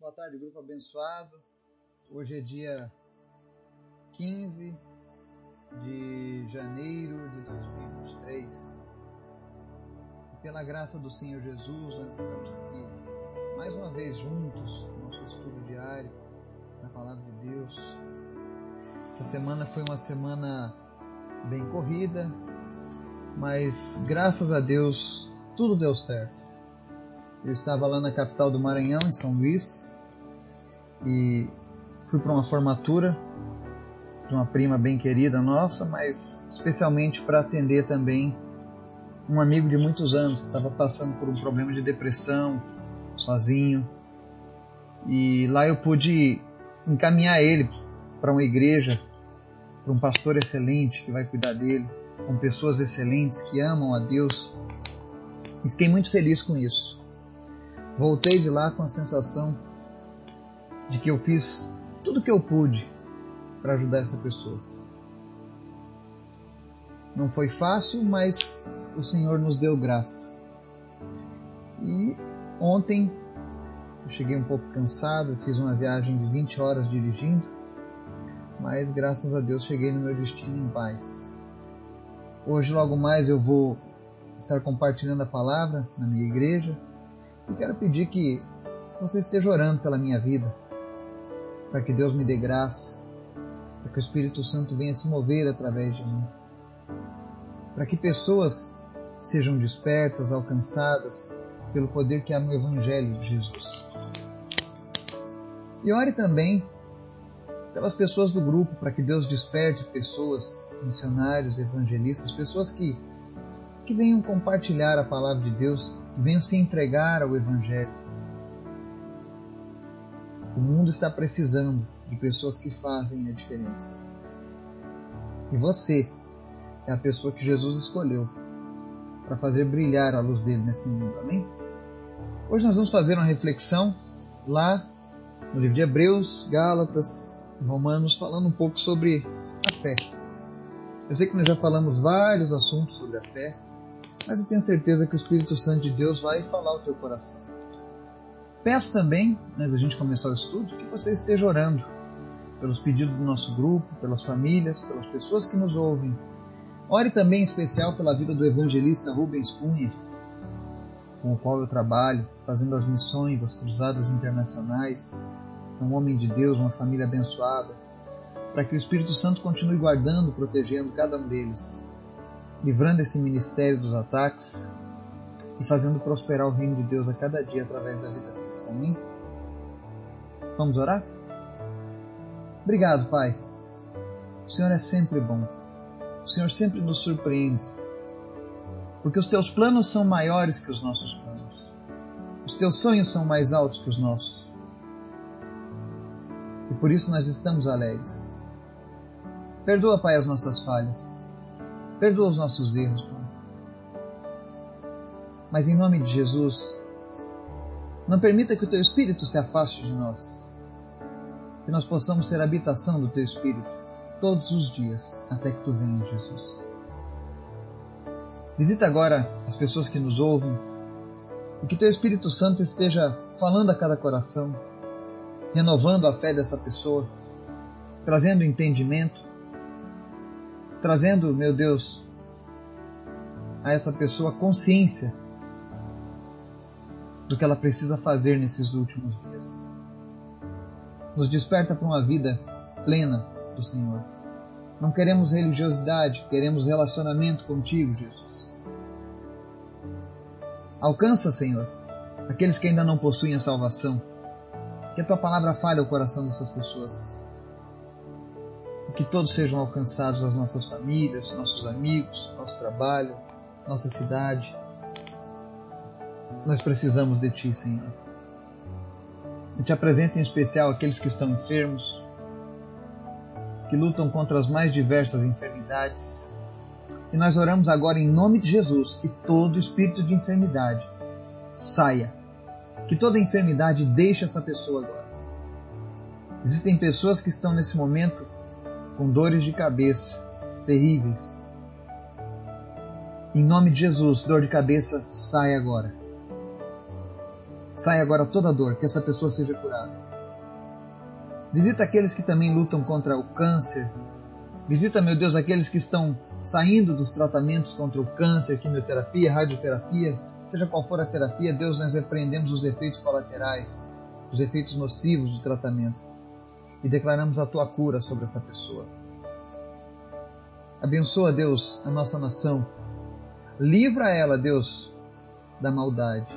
Boa tarde, grupo abençoado. Hoje é dia 15 de janeiro de 2023. E pela graça do Senhor Jesus, nós estamos aqui mais uma vez juntos no nosso estudo diário da Palavra de Deus. Essa semana foi uma semana bem corrida, mas graças a Deus tudo deu certo. Eu estava lá na capital do Maranhão, em São Luís, e fui para uma formatura de uma prima bem querida nossa, mas especialmente para atender também um amigo de muitos anos que estava passando por um problema de depressão, sozinho. E lá eu pude encaminhar ele para uma igreja, para um pastor excelente que vai cuidar dele, com pessoas excelentes que amam a Deus. E fiquei muito feliz com isso. Voltei de lá com a sensação de que eu fiz tudo o que eu pude para ajudar essa pessoa. Não foi fácil, mas o Senhor nos deu graça. E ontem eu cheguei um pouco cansado, fiz uma viagem de 20 horas dirigindo, mas graças a Deus cheguei no meu destino em paz. Hoje, logo mais, eu vou estar compartilhando a palavra na minha igreja e quero pedir que você esteja orando pela minha vida, para que Deus me dê graça, para que o Espírito Santo venha se mover através de mim, para que pessoas sejam despertas, alcançadas pelo poder que há no Evangelho de Jesus. E ore também pelas pessoas do grupo, para que Deus desperte pessoas, missionários, evangelistas, pessoas que, que venham compartilhar a palavra de Deus venham se entregar ao Evangelho. O mundo está precisando de pessoas que fazem a diferença. E você é a pessoa que Jesus escolheu para fazer brilhar a luz dele nesse mundo. Amém? Hoje nós vamos fazer uma reflexão lá no livro de Hebreus, Gálatas, Romanos, falando um pouco sobre a fé. Eu sei que nós já falamos vários assuntos sobre a fé, mas eu tenho certeza que o Espírito Santo de Deus vai falar ao teu coração. Peço também, antes da gente começar o estudo, que você esteja orando pelos pedidos do nosso grupo, pelas famílias, pelas pessoas que nos ouvem. Ore também em especial pela vida do evangelista Rubens Cunha, com o qual eu trabalho, fazendo as missões, as cruzadas internacionais. É um homem de Deus, uma família abençoada, para que o Espírito Santo continue guardando, protegendo cada um deles livrando esse ministério dos ataques e fazendo prosperar o reino de Deus a cada dia através da vida deles. Amém? Vamos orar? Obrigado, Pai. O Senhor é sempre bom. O Senhor sempre nos surpreende. Porque os teus planos são maiores que os nossos planos. Os teus sonhos são mais altos que os nossos. E por isso nós estamos alegres. Perdoa, Pai, as nossas falhas. Perdoa os nossos erros, Pai. Mas em nome de Jesus, não permita que o Teu Espírito se afaste de nós. Que nós possamos ser a habitação do Teu Espírito todos os dias, até que Tu venhas, Jesus. Visita agora as pessoas que nos ouvem e que Teu Espírito Santo esteja falando a cada coração, renovando a fé dessa pessoa, trazendo entendimento, trazendo, meu Deus, a essa pessoa consciência do que ela precisa fazer nesses últimos dias. Nos desperta para uma vida plena do Senhor. Não queremos religiosidade, queremos relacionamento contigo, Jesus. Alcança, Senhor, aqueles que ainda não possuem a salvação. Que a tua palavra fale ao coração dessas pessoas que todos sejam alcançados as nossas famílias, nossos amigos, nosso trabalho, nossa cidade. Nós precisamos de Ti, Senhor. Eu te apresento em especial aqueles que estão enfermos, que lutam contra as mais diversas enfermidades. E nós oramos agora em nome de Jesus que todo espírito de enfermidade saia, que toda enfermidade deixe essa pessoa agora. Existem pessoas que estão nesse momento com dores de cabeça terríveis. Em nome de Jesus, dor de cabeça, sai agora. Sai agora toda dor, que essa pessoa seja curada. Visita aqueles que também lutam contra o câncer. Visita, meu Deus, aqueles que estão saindo dos tratamentos contra o câncer, quimioterapia, radioterapia, seja qual for a terapia, Deus, nós repreendemos os efeitos colaterais, os efeitos nocivos do tratamento e declaramos a tua cura sobre essa pessoa. Abençoa, Deus, a nossa nação. Livra ela, Deus, da maldade.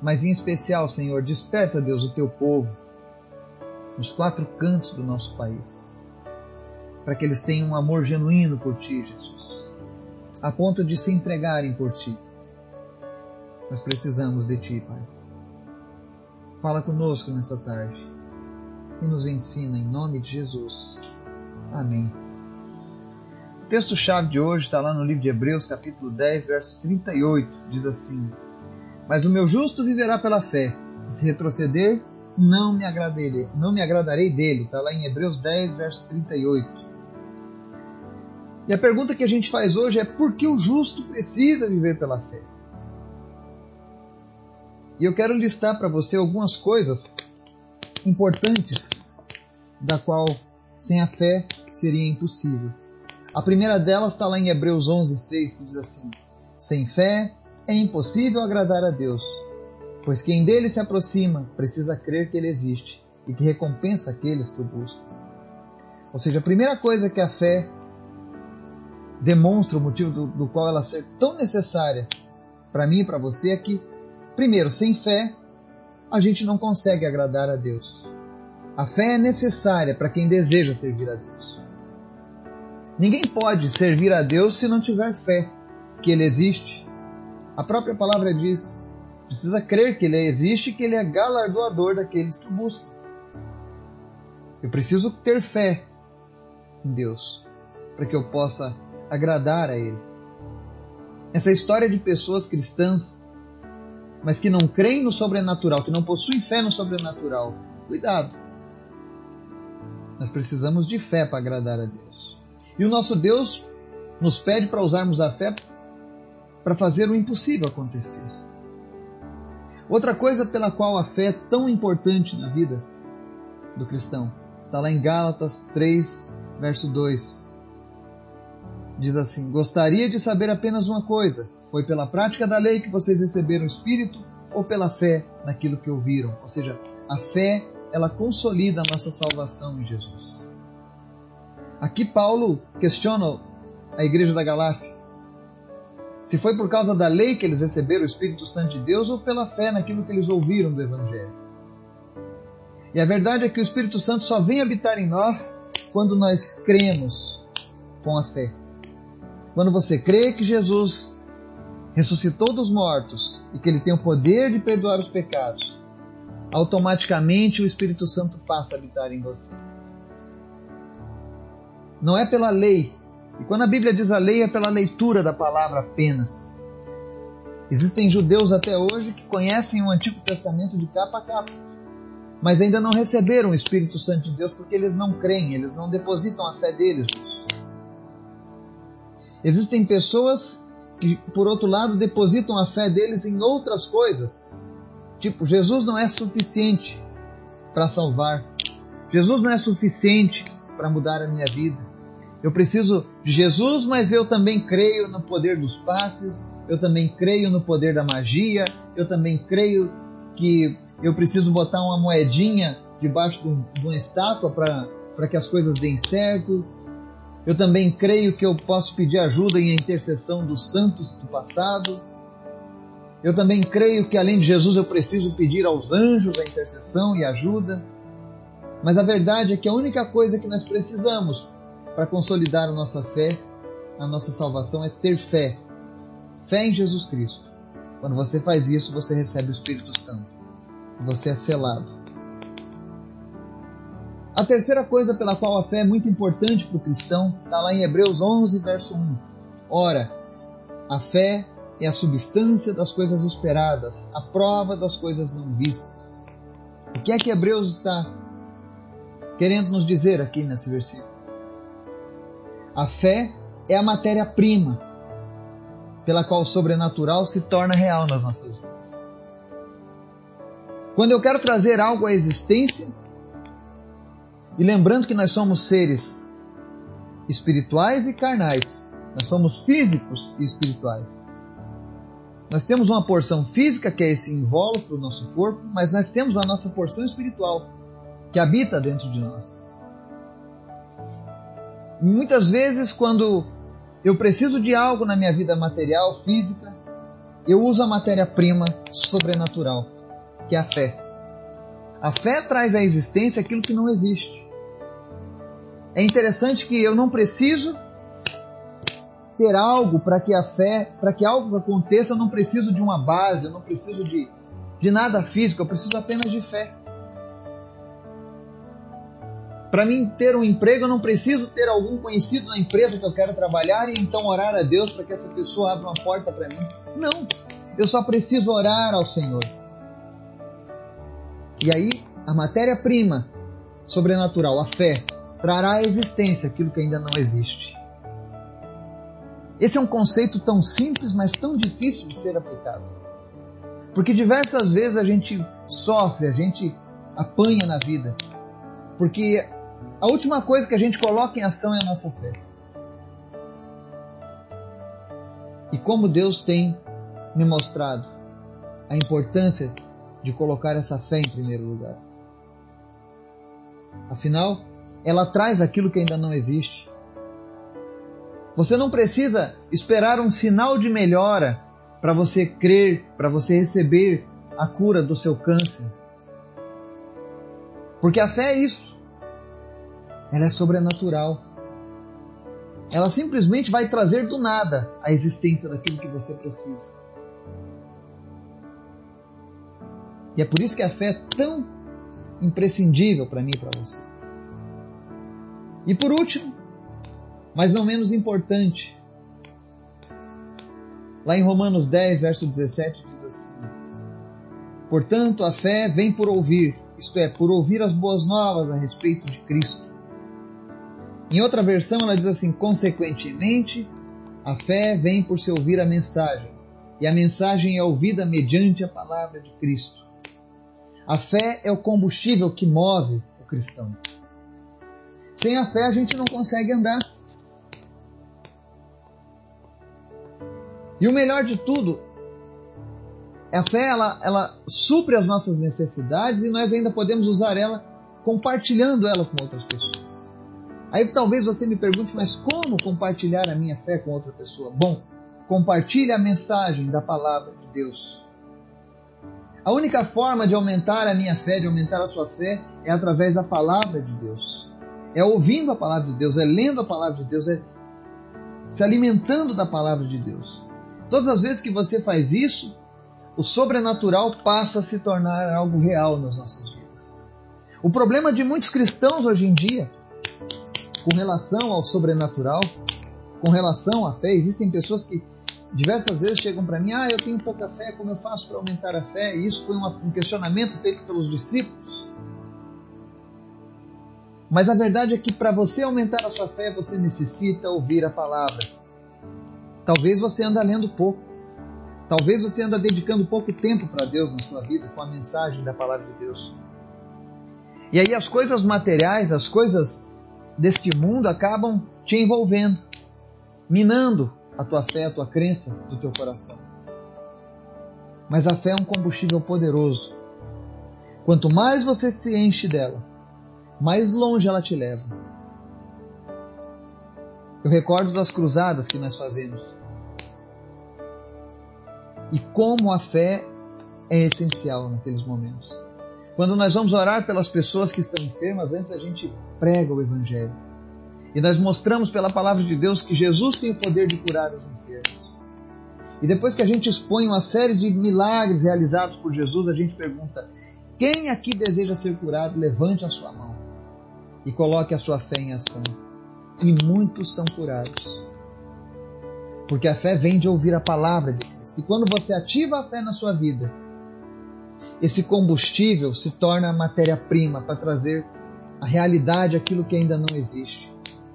Mas em especial, Senhor, desperta, Deus, o teu povo nos quatro cantos do nosso país, para que eles tenham um amor genuíno por ti, Jesus, a ponto de se entregarem por ti. Nós precisamos de ti, Pai. Fala conosco nessa tarde e nos ensina em nome de Jesus. Amém. O texto-chave de hoje está lá no livro de Hebreus, capítulo 10, verso 38. Diz assim: Mas o meu justo viverá pela fé, e se retroceder, não me agradarei, não me agradarei dele. Está lá em Hebreus 10, verso 38. E a pergunta que a gente faz hoje é por que o justo precisa viver pela fé? E eu quero listar para você algumas coisas importantes da qual sem a fé seria impossível. A primeira delas está lá em Hebreus 11:6 que diz assim: Sem fé é impossível agradar a Deus, pois quem dele se aproxima precisa crer que ele existe e que recompensa aqueles que o buscam. Ou seja, a primeira coisa que a fé demonstra o motivo do, do qual ela ser tão necessária para mim e para você é que, primeiro, sem fé a gente não consegue agradar a Deus. A fé é necessária para quem deseja servir a Deus. Ninguém pode servir a Deus se não tiver fé que Ele existe. A própria palavra diz: precisa crer que Ele existe e que Ele é galardoador daqueles que o buscam. Eu preciso ter fé em Deus para que eu possa agradar a Ele. Essa história de pessoas cristãs mas que não creem no sobrenatural, que não possuem fé no sobrenatural, cuidado. Nós precisamos de fé para agradar a Deus. E o nosso Deus nos pede para usarmos a fé para fazer o impossível acontecer. Outra coisa pela qual a fé é tão importante na vida do cristão está lá em Gálatas 3, verso 2. Diz assim: Gostaria de saber apenas uma coisa foi pela prática da lei que vocês receberam o Espírito ou pela fé naquilo que ouviram? Ou seja, a fé, ela consolida a nossa salvação em Jesus. Aqui Paulo questiona a igreja da Galácia. Se foi por causa da lei que eles receberam o Espírito Santo de Deus ou pela fé naquilo que eles ouviram do Evangelho. E a verdade é que o Espírito Santo só vem habitar em nós quando nós cremos com a fé. Quando você crê que Jesus ressuscitou dos mortos e que ele tem o poder de perdoar os pecados, automaticamente o Espírito Santo passa a habitar em você. Não é pela lei. E quando a Bíblia diz a lei, é pela leitura da palavra apenas. Existem judeus até hoje que conhecem o Antigo Testamento de capa a capa, mas ainda não receberam o Espírito Santo de Deus porque eles não creem, eles não depositam a fé deles nisso. Existem pessoas que, por outro lado, depositam a fé deles em outras coisas. Tipo, Jesus não é suficiente para salvar. Jesus não é suficiente para mudar a minha vida. Eu preciso de Jesus, mas eu também creio no poder dos passes, eu também creio no poder da magia, eu também creio que eu preciso botar uma moedinha debaixo de uma estátua para que as coisas deem certo. Eu também creio que eu posso pedir ajuda em intercessão dos santos do passado. Eu também creio que além de Jesus eu preciso pedir aos anjos a intercessão e ajuda. Mas a verdade é que a única coisa que nós precisamos para consolidar a nossa fé, a nossa salvação, é ter fé. Fé em Jesus Cristo. Quando você faz isso, você recebe o Espírito Santo. Você é selado. A terceira coisa pela qual a fé é muito importante para o cristão está lá em Hebreus 11, verso 1. Ora, a fé é a substância das coisas esperadas, a prova das coisas não vistas. O que é que Hebreus está querendo nos dizer aqui nesse versículo? A fé é a matéria-prima pela qual o sobrenatural se torna real nas nossas vidas. Quando eu quero trazer algo à existência, e lembrando que nós somos seres espirituais e carnais, nós somos físicos e espirituais. Nós temos uma porção física, que é esse invólucro do nosso corpo, mas nós temos a nossa porção espiritual, que habita dentro de nós. Muitas vezes, quando eu preciso de algo na minha vida material, física, eu uso a matéria-prima sobrenatural, que é a fé. A fé traz à existência aquilo que não existe. É interessante que eu não preciso ter algo para que a fé, para que algo aconteça, eu não preciso de uma base, eu não preciso de, de nada físico, eu preciso apenas de fé. Para mim ter um emprego, eu não preciso ter algum conhecido na empresa que eu quero trabalhar e então orar a Deus para que essa pessoa abra uma porta para mim. Não. Eu só preciso orar ao Senhor. E aí, a matéria-prima sobrenatural, a fé, trará à existência aquilo que ainda não existe. Esse é um conceito tão simples, mas tão difícil de ser aplicado. Porque diversas vezes a gente sofre, a gente apanha na vida. Porque a última coisa que a gente coloca em ação é a nossa fé. E como Deus tem me mostrado a importância de colocar essa fé em primeiro lugar. Afinal, ela traz aquilo que ainda não existe. Você não precisa esperar um sinal de melhora para você crer, para você receber a cura do seu câncer. Porque a fé é isso. Ela é sobrenatural. Ela simplesmente vai trazer do nada a existência daquilo que você precisa. E é por isso que a fé é tão imprescindível para mim e para você. E por último, mas não menos importante. Lá em Romanos 10, verso 17, diz assim: Portanto, a fé vem por ouvir, isto é, por ouvir as boas novas a respeito de Cristo. Em outra versão, ela diz assim: Consequentemente, a fé vem por se ouvir a mensagem, e a mensagem é ouvida mediante a palavra de Cristo. A fé é o combustível que move o cristão. Sem a fé, a gente não consegue andar. E o melhor de tudo, a fé ela, ela supre as nossas necessidades e nós ainda podemos usar ela compartilhando ela com outras pessoas. Aí talvez você me pergunte, mas como compartilhar a minha fé com outra pessoa? Bom, compartilhe a mensagem da palavra de Deus. A única forma de aumentar a minha fé, de aumentar a sua fé, é através da palavra de Deus. É ouvindo a palavra de Deus, é lendo a palavra de Deus, é se alimentando da palavra de Deus. Todas as vezes que você faz isso, o sobrenatural passa a se tornar algo real nas nossas vidas. O problema de muitos cristãos hoje em dia, com relação ao sobrenatural, com relação à fé, existem pessoas que diversas vezes chegam para mim: Ah, eu tenho pouca fé, como eu faço para aumentar a fé? E isso foi um questionamento feito pelos discípulos. Mas a verdade é que para você aumentar a sua fé, você necessita ouvir a palavra. Talvez você anda lendo pouco. Talvez você anda dedicando pouco tempo para Deus na sua vida com a mensagem da palavra de Deus. E aí as coisas materiais, as coisas deste mundo acabam te envolvendo, minando a tua fé, a tua crença do teu coração. Mas a fé é um combustível poderoso. Quanto mais você se enche dela, mais longe ela te leva. Eu recordo das cruzadas que nós fazemos e como a fé é essencial naqueles momentos. Quando nós vamos orar pelas pessoas que estão enfermas, antes a gente prega o Evangelho. E nós mostramos pela palavra de Deus que Jesus tem o poder de curar os enfermos. E depois que a gente expõe uma série de milagres realizados por Jesus, a gente pergunta: quem aqui deseja ser curado, levante a sua mão e coloque a sua fé em ação. E muitos são curados. Porque a fé vem de ouvir a palavra de Cristo. E quando você ativa a fé na sua vida, esse combustível se torna matéria-prima para trazer a realidade aquilo que ainda não existe.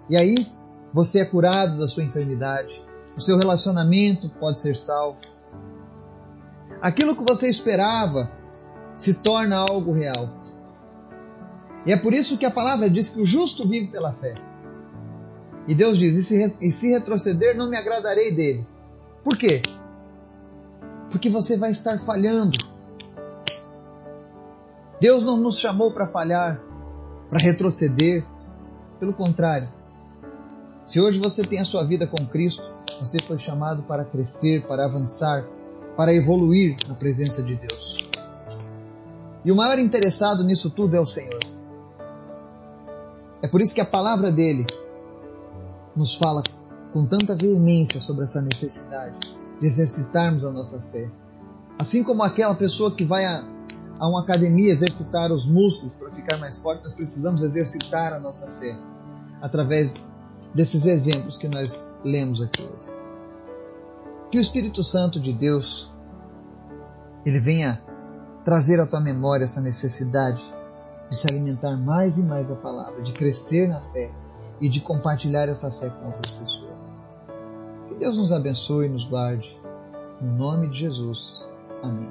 E aí você é curado da sua enfermidade, o seu relacionamento pode ser salvo. Aquilo que você esperava se torna algo real. E é por isso que a palavra diz que o justo vive pela fé. E Deus diz: e se, e se retroceder, não me agradarei dele. Por quê? Porque você vai estar falhando. Deus não nos chamou para falhar, para retroceder. Pelo contrário, se hoje você tem a sua vida com Cristo, você foi chamado para crescer, para avançar, para evoluir na presença de Deus. E o maior interessado nisso tudo é o Senhor. É por isso que a palavra dele nos fala com tanta veemência sobre essa necessidade de exercitarmos a nossa fé. Assim como aquela pessoa que vai a, a uma academia exercitar os músculos para ficar mais forte, nós precisamos exercitar a nossa fé através desses exemplos que nós lemos aqui. Que o Espírito Santo de Deus ele venha trazer à tua memória essa necessidade de se alimentar mais e mais da palavra, de crescer na fé e de compartilhar essa fé com outras pessoas. Que Deus nos abençoe e nos guarde. Em nome de Jesus. Amém.